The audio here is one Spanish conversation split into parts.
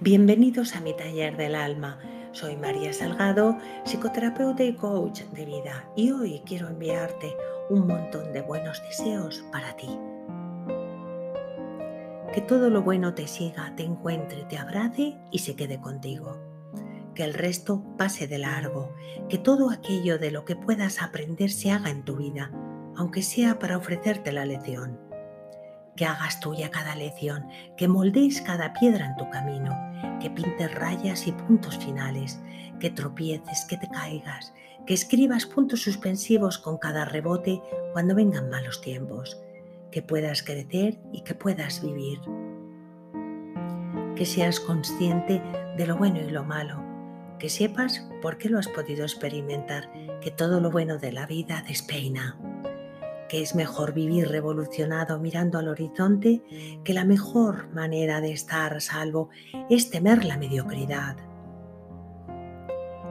Bienvenidos a mi taller del alma. Soy María Salgado, psicoterapeuta y coach de vida y hoy quiero enviarte un montón de buenos deseos para ti. Que todo lo bueno te siga, te encuentre, te abrace y se quede contigo. Que el resto pase de largo, que todo aquello de lo que puedas aprender se haga en tu vida, aunque sea para ofrecerte la lección que hagas tuya cada lección, que moldees cada piedra en tu camino, que pintes rayas y puntos finales, que tropieces, que te caigas, que escribas puntos suspensivos con cada rebote cuando vengan malos tiempos, que puedas crecer y que puedas vivir. Que seas consciente de lo bueno y lo malo, que sepas por qué lo has podido experimentar, que todo lo bueno de la vida despeina que es mejor vivir revolucionado mirando al horizonte, que la mejor manera de estar a salvo es temer la mediocridad.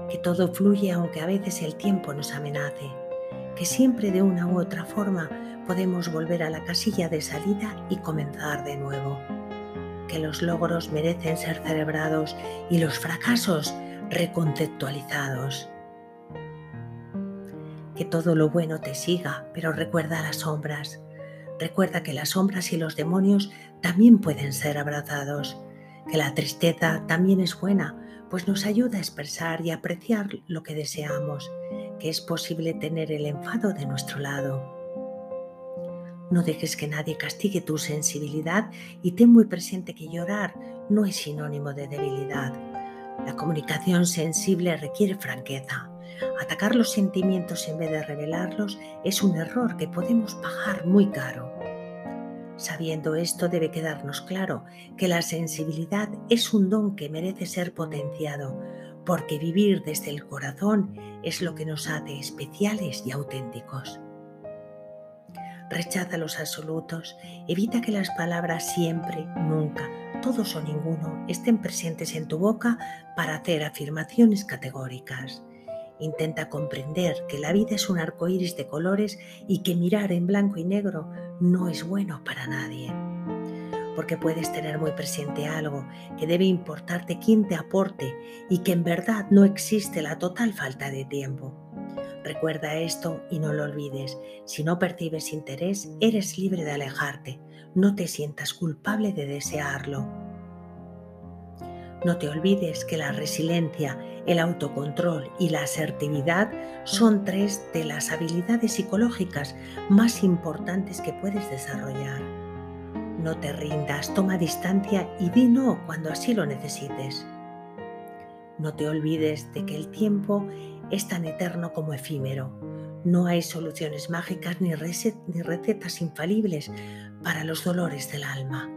Que todo fluye aunque a veces el tiempo nos amenace, que siempre de una u otra forma podemos volver a la casilla de salida y comenzar de nuevo. Que los logros merecen ser celebrados y los fracasos reconceptualizados que todo lo bueno te siga, pero recuerda las sombras. Recuerda que las sombras y los demonios también pueden ser abrazados, que la tristeza también es buena, pues nos ayuda a expresar y apreciar lo que deseamos, que es posible tener el enfado de nuestro lado. No dejes que nadie castigue tu sensibilidad y ten muy presente que llorar no es sinónimo de debilidad. La comunicación sensible requiere franqueza. Atacar los sentimientos en vez de revelarlos es un error que podemos pagar muy caro. Sabiendo esto debe quedarnos claro que la sensibilidad es un don que merece ser potenciado, porque vivir desde el corazón es lo que nos hace especiales y auténticos. Rechaza los absolutos, evita que las palabras siempre, nunca, todos o ninguno estén presentes en tu boca para hacer afirmaciones categóricas. Intenta comprender que la vida es un arco iris de colores y que mirar en blanco y negro no es bueno para nadie. Porque puedes tener muy presente algo, que debe importarte quién te aporte y que en verdad no existe la total falta de tiempo. Recuerda esto y no lo olvides. Si no percibes interés, eres libre de alejarte. No te sientas culpable de desearlo. No te olvides que la resiliencia, el autocontrol y la asertividad son tres de las habilidades psicológicas más importantes que puedes desarrollar. No te rindas, toma distancia y di no cuando así lo necesites. No te olvides de que el tiempo es tan eterno como efímero. No hay soluciones mágicas ni, recetas infalibles para los dolores del alma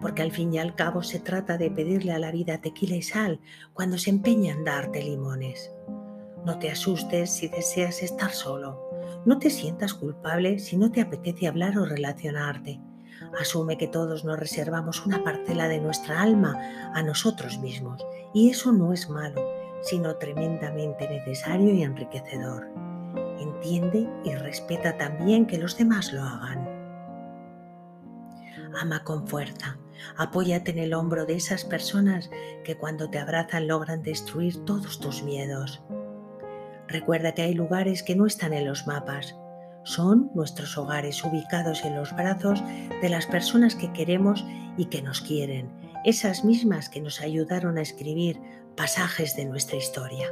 porque al fin y al cabo se trata de pedirle a la vida tequila y sal cuando se empeña en darte limones. No te asustes si deseas estar solo. No te sientas culpable si no te apetece hablar o relacionarte. Asume que todos nos reservamos una parcela de nuestra alma a nosotros mismos y eso no es malo, sino tremendamente necesario y enriquecedor. Entiende y respeta también que los demás lo hagan. Ama con fuerza. Apóyate en el hombro de esas personas que cuando te abrazan logran destruir todos tus miedos. Recuerda que hay lugares que no están en los mapas. Son nuestros hogares ubicados en los brazos de las personas que queremos y que nos quieren, esas mismas que nos ayudaron a escribir pasajes de nuestra historia.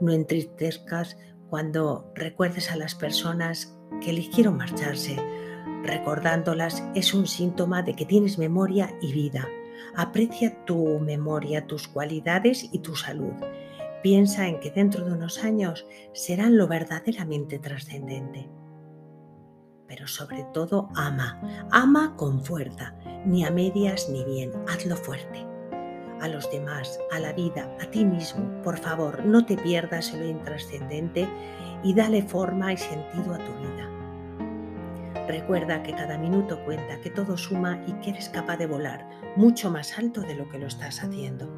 No entristezcas cuando recuerdes a las personas que eligieron marcharse, Recordándolas es un síntoma de que tienes memoria y vida. Aprecia tu memoria, tus cualidades y tu salud. Piensa en que dentro de unos años serán lo verdaderamente trascendente. Pero sobre todo ama, ama con fuerza, ni a medias ni bien, hazlo fuerte. A los demás, a la vida, a ti mismo, por favor, no te pierdas en lo intrascendente y dale forma y sentido a tu vida. Recuerda que cada minuto cuenta, que todo suma y que eres capaz de volar mucho más alto de lo que lo estás haciendo.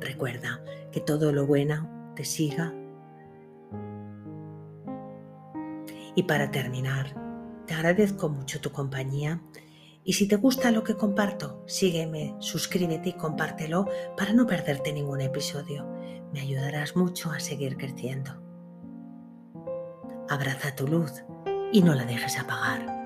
Recuerda que todo lo bueno te siga. Y para terminar, te agradezco mucho tu compañía Y si te gusta lo que comparto, sígueme, suscríbete y compártelo para no perderte ningún episodio. Me ayudarás mucho a seguir creciendo. Abraza tu luz y no la dejes apagar.